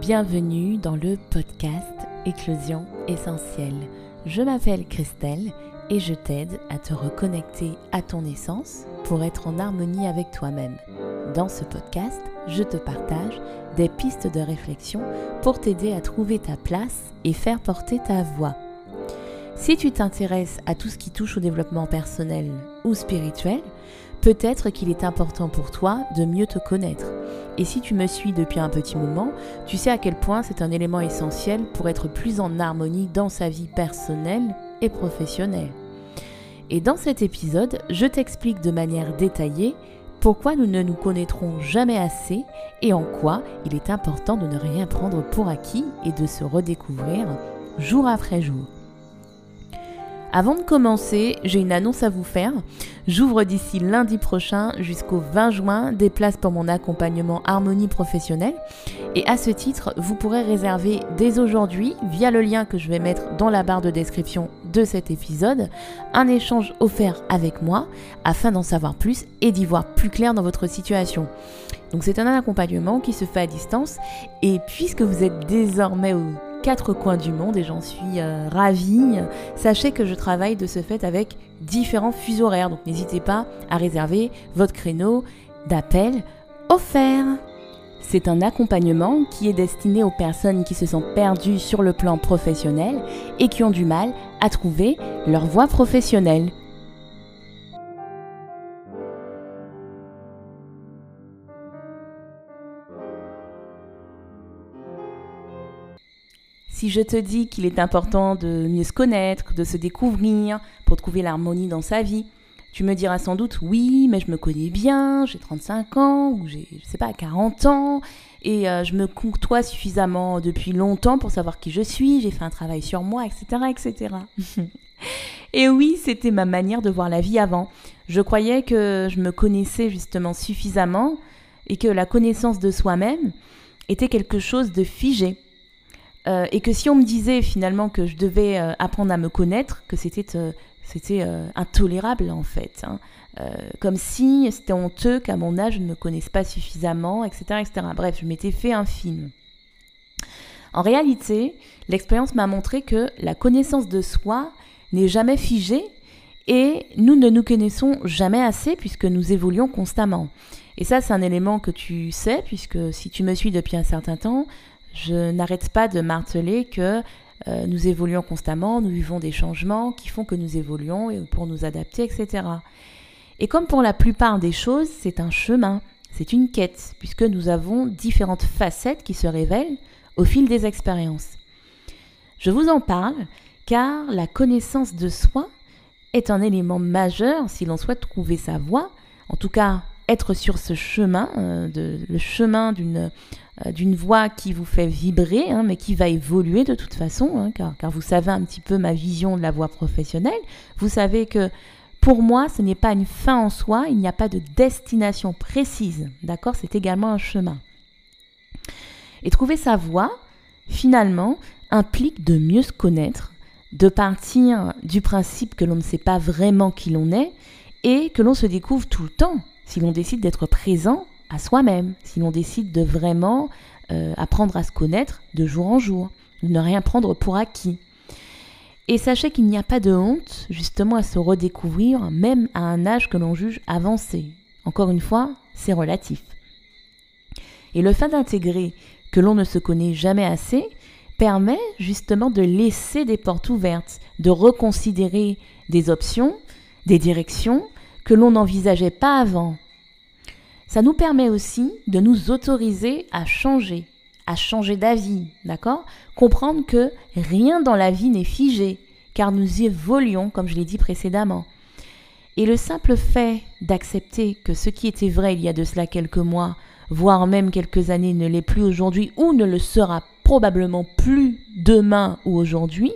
Bienvenue dans le podcast Éclosion essentielle. Je m'appelle Christelle et je t'aide à te reconnecter à ton essence pour être en harmonie avec toi-même. Dans ce podcast, je te partage des pistes de réflexion pour t'aider à trouver ta place et faire porter ta voix. Si tu t'intéresses à tout ce qui touche au développement personnel ou spirituel, peut-être qu'il est important pour toi de mieux te connaître. Et si tu me suis depuis un petit moment, tu sais à quel point c'est un élément essentiel pour être plus en harmonie dans sa vie personnelle et professionnelle. Et dans cet épisode, je t'explique de manière détaillée pourquoi nous ne nous connaîtrons jamais assez et en quoi il est important de ne rien prendre pour acquis et de se redécouvrir jour après jour. Avant de commencer, j'ai une annonce à vous faire. J'ouvre d'ici lundi prochain jusqu'au 20 juin des places pour mon accompagnement harmonie professionnelle. Et à ce titre, vous pourrez réserver dès aujourd'hui, via le lien que je vais mettre dans la barre de description de cet épisode, un échange offert avec moi afin d'en savoir plus et d'y voir plus clair dans votre situation. Donc c'est un accompagnement qui se fait à distance et puisque vous êtes désormais au quatre coins du monde et j'en suis euh, ravie. Sachez que je travaille de ce fait avec différents fuseaux horaires, donc n'hésitez pas à réserver votre créneau d'appel offert. C'est un accompagnement qui est destiné aux personnes qui se sont perdues sur le plan professionnel et qui ont du mal à trouver leur voie professionnelle. Si je te dis qu'il est important de mieux se connaître, de se découvrir pour trouver l'harmonie dans sa vie, tu me diras sans doute oui, mais je me connais bien, j'ai 35 ans ou j'ai je sais pas 40 ans et euh, je me courtois suffisamment depuis longtemps pour savoir qui je suis, j'ai fait un travail sur moi, etc., etc. et oui, c'était ma manière de voir la vie avant. Je croyais que je me connaissais justement suffisamment et que la connaissance de soi-même était quelque chose de figé euh, et que si on me disait finalement que je devais euh, apprendre à me connaître, que c'était euh, intolérable en fait. Hein. comme si c'était honteux qu'à mon âge je ne me connaisse pas suffisamment, etc. etc. Bref, je m'étais fait un film. En réalité, l'expérience m'a montré que la connaissance de soi n'est jamais figée et nous ne nous connaissons jamais assez puisque nous évoluons constamment. Et ça, c'est un élément que tu sais, puisque si tu me suis depuis un certain temps, je n'arrête pas de marteler que euh, nous évoluons constamment, nous vivons des changements qui font que nous évoluons pour nous adapter, etc. Et comme pour la plupart des choses, c'est un chemin, c'est une quête, puisque nous avons différentes facettes qui se révèlent au fil des expériences. Je vous en parle car la connaissance de soi est un élément majeur si l'on souhaite trouver sa voie, en tout cas être sur ce chemin, euh, le chemin d'une euh, d'une voix qui vous fait vibrer, hein, mais qui va évoluer de toute façon, hein, car, vous savez un petit peu ma vision de la voix professionnelle. Vous savez que pour moi, ce n'est pas une fin en soi, il n'y a pas de destination précise, d'accord? C'est également un chemin. Et trouver sa voix, finalement, implique de mieux se connaître, de partir du principe que l'on ne sait pas vraiment qui l'on est et que l'on se découvre tout le temps si l'on décide d'être présent à soi-même, si l'on décide de vraiment euh, apprendre à se connaître de jour en jour, de ne rien prendre pour acquis. Et sachez qu'il n'y a pas de honte justement à se redécouvrir, même à un âge que l'on juge avancé. Encore une fois, c'est relatif. Et le fait d'intégrer que l'on ne se connaît jamais assez permet justement de laisser des portes ouvertes, de reconsidérer des options, des directions que l'on n'envisageait pas avant, ça nous permet aussi de nous autoriser à changer, à changer d'avis, d'accord? Comprendre que rien dans la vie n'est figé, car nous évoluons, comme je l'ai dit précédemment. Et le simple fait d'accepter que ce qui était vrai il y a de cela quelques mois, voire même quelques années, ne l'est plus aujourd'hui ou ne le sera probablement plus demain ou aujourd'hui,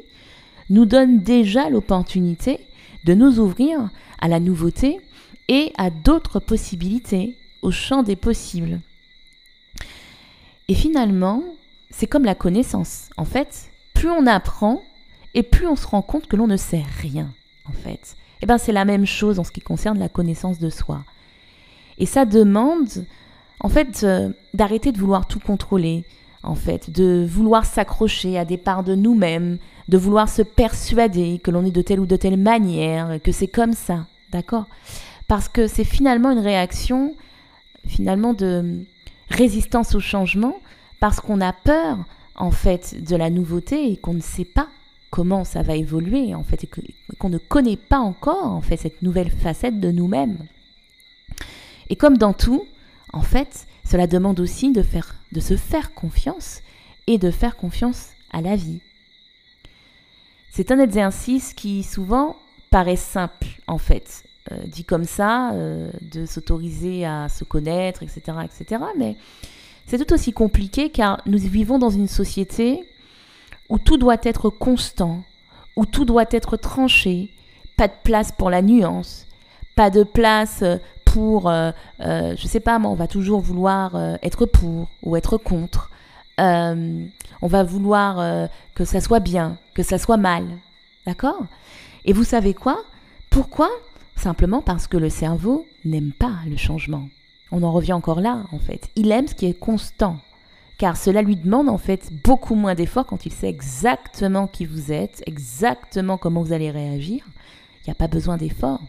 nous donne déjà l'opportunité de nous ouvrir à la nouveauté et à d'autres possibilités au champ des possibles. Et finalement, c'est comme la connaissance. En fait, plus on apprend et plus on se rend compte que l'on ne sait rien, en fait. Eh bien, c'est la même chose en ce qui concerne la connaissance de soi. Et ça demande, en fait, euh, d'arrêter de vouloir tout contrôler, en fait, de vouloir s'accrocher à des parts de nous-mêmes, de vouloir se persuader que l'on est de telle ou de telle manière, que c'est comme ça, d'accord? Parce que c'est finalement une réaction, finalement, de résistance au changement, parce qu'on a peur, en fait, de la nouveauté et qu'on ne sait pas comment ça va évoluer, en fait, et qu'on ne connaît pas encore, en fait, cette nouvelle facette de nous-mêmes. Et comme dans tout, en fait, cela demande aussi de, faire, de se faire confiance et de faire confiance à la vie. C'est un exercice qui souvent paraît simple, en fait, euh, dit comme ça, euh, de s'autoriser à se connaître, etc., etc. Mais c'est tout aussi compliqué car nous vivons dans une société où tout doit être constant, où tout doit être tranché, pas de place pour la nuance, pas de place pour, euh, euh, je sais pas, moi, on va toujours vouloir euh, être pour ou être contre. on va vouloir que ça soit bien, que ça soit mal. D'accord? Et vous savez quoi? Pourquoi? Simplement parce que le cerveau n'aime pas le changement. On en revient encore là, en fait. Il aime ce qui est constant. Car cela lui demande en fait beaucoup moins d'efforts quand il sait exactement qui vous êtes, exactement comment vous allez réagir. Il n'y a pas besoin d'efforts,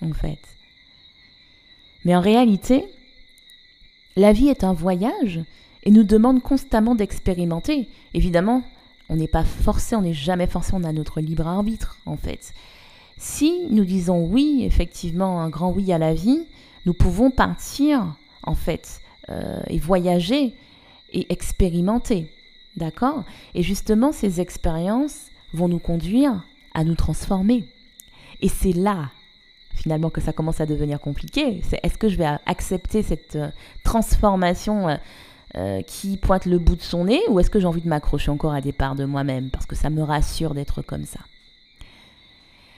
en fait. Mais en réalité, la vie est un voyage et nous demande constamment d'expérimenter. Évidemment, on n'est pas forcé, on n'est jamais forcé, on a notre libre arbitre en fait. Si nous disons oui, effectivement, un grand oui à la vie, nous pouvons partir en fait euh, et voyager et expérimenter. D'accord? Et justement, ces expériences vont nous conduire à nous transformer. Et c'est là finalement que ça commence à devenir compliqué. C'est est-ce que je vais accepter cette euh, transformation euh, euh, qui pointe le bout de son nez ou est-ce que j'ai envie de m'accrocher encore à des parts de moi-même parce que ça me rassure d'être comme ça.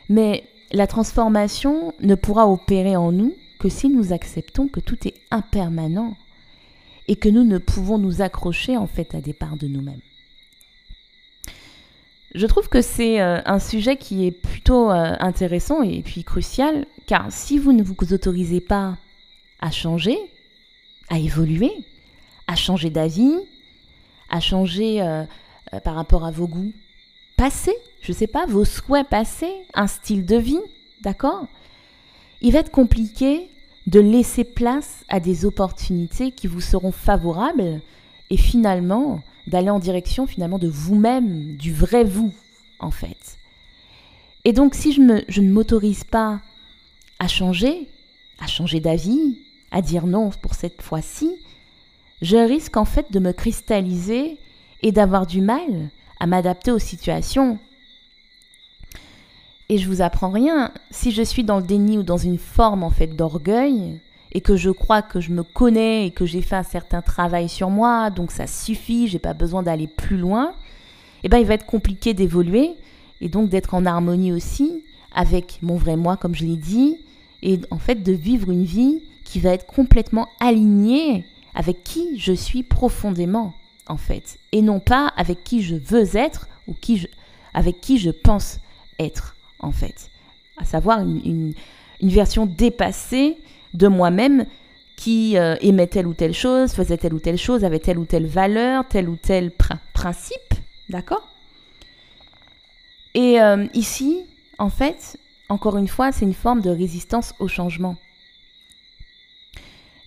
Mais la transformation ne pourra opérer en nous que si nous acceptons que tout est impermanent et que nous ne pouvons nous accrocher en fait à des parts de nous-mêmes. Je trouve que c'est euh, un sujet qui est plutôt euh, intéressant et puis crucial, car si vous ne vous autorisez pas à changer, à évoluer, à changer d'avis, à changer euh, par rapport à vos goûts passés, je sais pas, vos souhaits passés, un style de vie, d'accord? Il va être compliqué de laisser place à des opportunités qui vous seront favorables et finalement d'aller en direction finalement de vous-même, du vrai vous, en fait. Et donc si je, ne m'autorise pas à changer, à changer d'avis, à dire non pour cette fois-ci, je risque en fait de me cristalliser et d'avoir du mal à m'adapter aux situations. Et je vous apprends rien, si je suis dans le déni ou dans une forme en fait d'orgueil, et que je crois que je me connais et que j'ai fait un certain travail sur moi, donc ça suffit, j'ai pas besoin d'aller plus loin, eh ben il va être compliqué d'évoluer et donc d'être en harmonie aussi avec mon vrai moi, comme je l'ai dit, et en fait de vivre une vie qui va être complètement alignée avec qui je suis profondément, en fait, et non pas avec qui je veux être ou qui je, avec qui je pense être, en fait. À savoir une, une version dépassée de moi-même qui euh, aimait telle ou telle chose, faisait telle ou telle chose, avait telle ou telle valeur, tel ou tel principe, d'accord? Et euh, ici, en fait, encore une fois, c'est une forme de résistance au changement.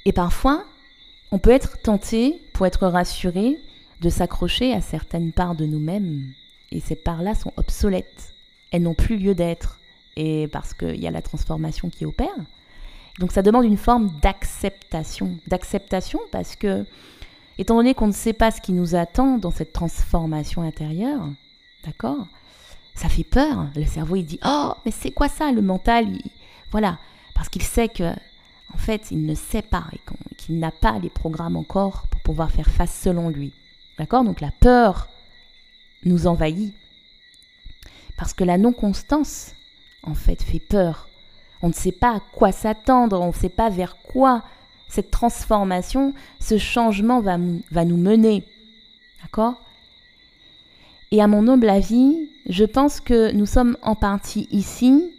Et parfois, on peut être tenté, pour être rassuré, de s'accrocher à certaines parts de nous-mêmes. Et ces parts-là sont obsolètes. Elles n'ont plus lieu d'être. Et parce qu'il y a la transformation qui opère, donc ça demande une forme d'acceptation. D'acceptation parce que, étant donné qu'on ne sait pas ce qui nous attend dans cette transformation intérieure, d'accord Ça fait peur. Le cerveau, il dit Oh, mais c'est quoi ça Le mental, voilà. Parce qu'il sait que, en fait, il ne sait pas et qu'il n'a pas les programmes encore pour pouvoir faire face selon lui. D'accord? Donc la peur nous envahit. Parce que la non-constance, en fait, fait peur on ne sait pas à quoi s'attendre, on ne sait pas vers quoi cette transformation, ce changement va, nous mener. D'accord? Et à mon humble avis, je pense que nous sommes en partie ici,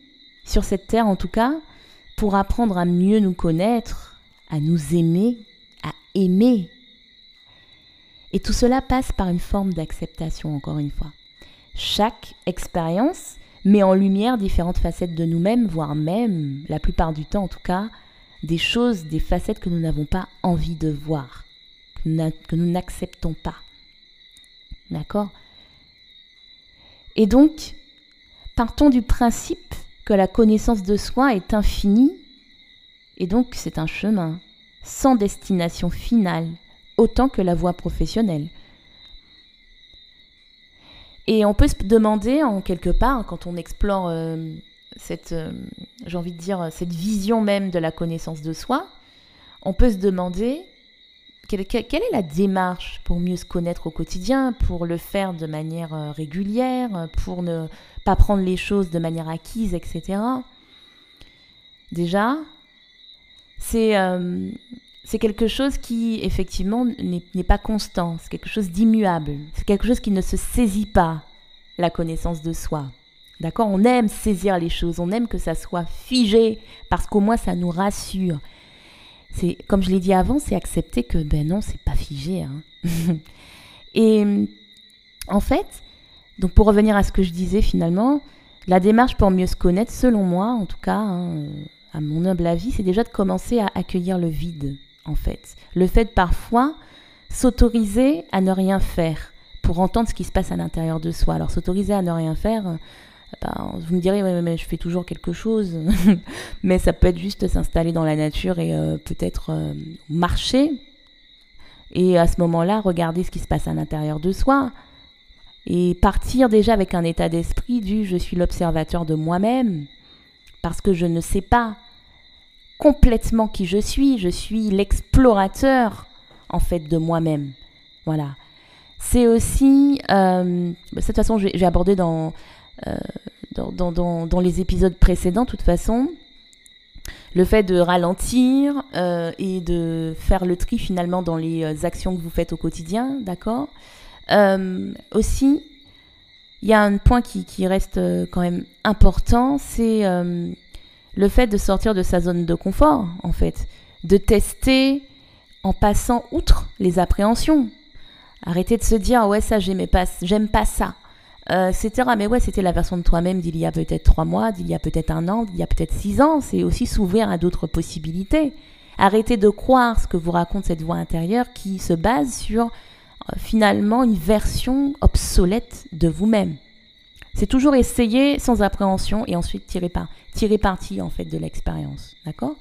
sur cette terre en tout cas, pour apprendre à mieux nous connaître, à nous aimer, à aimer. Et tout cela passe par une forme d'acceptation, encore une fois. Chaque expérience met en lumière différentes facettes de nous-mêmes, voire même, la plupart du temps en tout cas, des choses, des facettes que nous n'avons pas envie de voir, que nous n'acceptons pas. D'accord? Et donc, partons du principe que la connaissance de soi est infinie, et donc c'est un chemin sans destination finale, autant que la voie professionnelle. Et on peut se demander, en quelque part, quand on explore euh, cette, euh, dire, cette vision même de la connaissance de soi, on peut se demander quelle, est la démarche pour mieux se connaître au quotidien, pour le faire de manière euh, régulière, pour ne pas prendre les choses de manière acquise, etc. Déjà, c'est c'est quelque chose qui, effectivement, n'est pas constant, c'est quelque chose d'immuable, c'est quelque chose qui ne se saisit pas, la connaissance de soi. D'accord? On aime saisir les choses, on aime que ça soit figé, parce qu'au moins ça nous rassure. C'est Comme je l'ai dit avant, c'est accepter que, ben non, c'est pas figé. Hein. Et en fait, donc pour revenir à ce que je disais finalement, la démarche pour mieux se connaître, selon moi, en tout cas, hein, à mon humble avis, c'est déjà de commencer à accueillir le vide en fait. Le fait parfois s'autoriser à ne rien faire pour entendre ce qui se passe à l'intérieur de soi. Alors s'autoriser à ne rien faire, euh, ben, vous me direz, je fais toujours quelque chose. mais ça peut être juste s'installer dans la nature et euh, peut-être euh, marcher. Et à ce moment-là, regarder ce qui se passe à l'intérieur de soi. Et partir déjà avec un état d'esprit du je suis l'observateur de moi-même. Parce que je ne sais pas complètement qui je suis, je suis l'explorateur en fait de moi-même. Voilà. C'est aussi, euh, de toute façon j'ai abordé euh, dans, dans, dans, les épisodes précédents, de toute façon, le fait de ralentir euh, et de faire le tri finalement dans les actions que vous faites au quotidien, d'accord? Aussi, il y a un point qui, qui, reste quand même important, c'est le fait de sortir de sa zone de confort, en fait, de tester en passant outre les appréhensions. Arrêter de se dire ouais ça j'aimais pas, j'aime pas ça, euh, etc. Mais ouais c'était la version de toi-même d'il y a peut-être trois mois, d'il y a peut-être un an, d'il y a peut-être six ans. C'est aussi s'ouvrir à d'autres possibilités. Arrêter de croire ce que vous raconte cette voix intérieure qui se base sur euh, finalement une version obsolète de vous-même. C'est toujours essayer sans appréhension et ensuite tirer, par, tirer parti en fait de l'expérience, d'accord?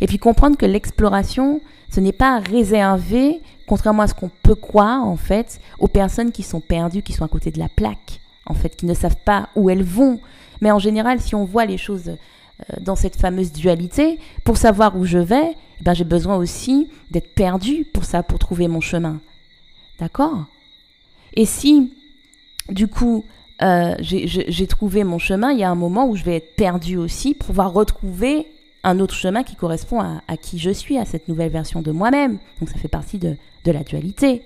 Et puis comprendre que l'exploration, ce n'est pas réservé, contrairement à ce qu'on peut croire en fait, aux personnes qui sont perdues, qui sont à côté de la plaque, en fait, qui ne savent pas où elles vont. Mais en général, si on voit les choses euh, dans cette fameuse dualité, pour savoir où je vais, eh ben, j'ai besoin aussi d'être perdu pour ça, pour trouver mon chemin. D'accord? Et si, du coup, euh, j'ai trouvé mon chemin, il y a un moment où je vais être perdue aussi pour pouvoir retrouver un autre chemin qui correspond à, qui je suis, à cette nouvelle version de moi-même. Donc ça fait partie de, la dualité.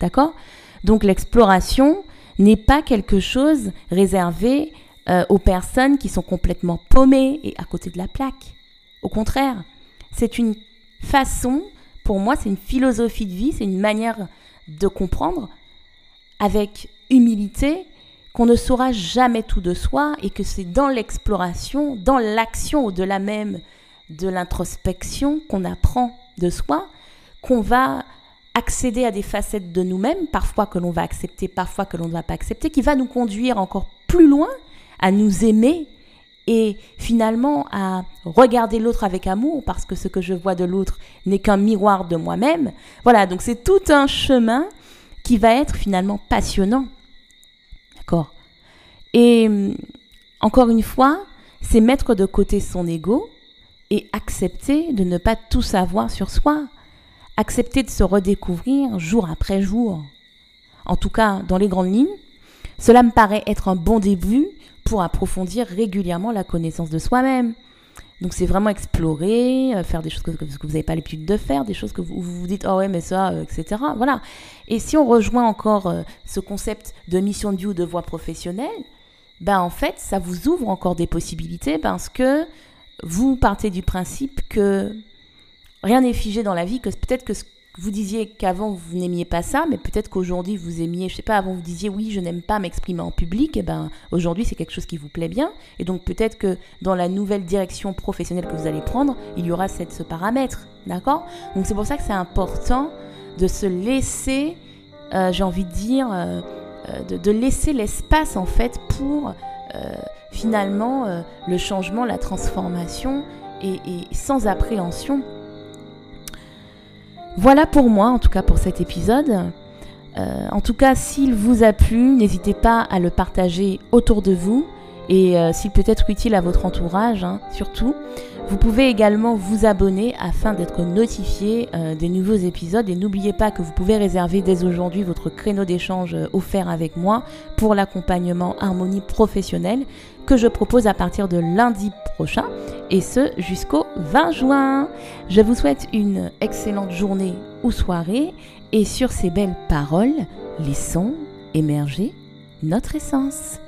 D'accord? Donc l'exploration n'est pas quelque chose réservé euh, aux personnes qui sont complètement paumées et à côté de la plaque. Au contraire, c'est une façon, pour moi, c'est une philosophie de vie, c'est une manière de comprendre avec humilité qu'on ne saura jamais tout de soi et que c'est dans l'exploration, dans l'action au-delà même de l'introspection qu'on apprend de soi, qu'on va accéder à des facettes de nous-mêmes, parfois que l'on va accepter, parfois que l'on ne va pas accepter, qui va nous conduire encore plus loin à nous aimer et finalement à regarder l'autre avec amour parce que ce que je vois de l'autre n'est qu'un miroir de moi-même. Voilà, donc c'est tout un chemin qui va être finalement passionnant. D'accord Et hum, encore une fois, c'est mettre de côté son ego et accepter de ne pas tout savoir sur soi. Accepter de se redécouvrir jour après jour. En tout cas, dans les grandes lignes, cela me paraît être un bon début pour approfondir régulièrement la connaissance de soi-même. Donc c'est vraiment explorer, euh, faire des choses que, vous n'avez pas l'habitude de faire, des choses que vous vous, dites, oh ouais, mais ça, euh, etc. Voilà. Et si on rejoint encore euh, ce concept de mission de vie ou de voie professionnelle, ben en fait, ça vous ouvre encore des possibilités parce que vous partez du principe que rien n'est figé dans la vie, que peut-être que ce vous disiez qu'avant vous n'aimiez pas ça, mais peut-être qu'aujourd'hui vous aimiez, je sais pas, avant vous disiez oui, je n'aime pas m'exprimer en public, et ben aujourd'hui c'est quelque chose qui vous plaît bien, et donc peut-être que dans la nouvelle direction professionnelle que vous allez prendre, il y aura cette, ce paramètre, d'accord? Donc c'est pour ça que c'est important de se laisser, euh, j'ai envie de dire, euh, euh, de, laisser l'espace en fait pour finalement le changement, la transformation, et sans appréhension voilà pour moi, en tout cas pour cet épisode. Euh, en tout cas, s'il vous a plu, n'hésitez pas à le partager autour de vous et euh, s'il peut être utile à votre entourage, hein, surtout. Vous pouvez également vous abonner afin d'être notifié euh, des nouveaux épisodes et n'oubliez pas que vous pouvez réserver dès aujourd'hui votre créneau d'échange offert avec moi pour l'accompagnement harmonie professionnelle que je propose à partir de lundi et ce jusqu'au 20 juin. Je vous souhaite une excellente journée ou soirée et sur ces belles paroles, laissons émerger notre essence.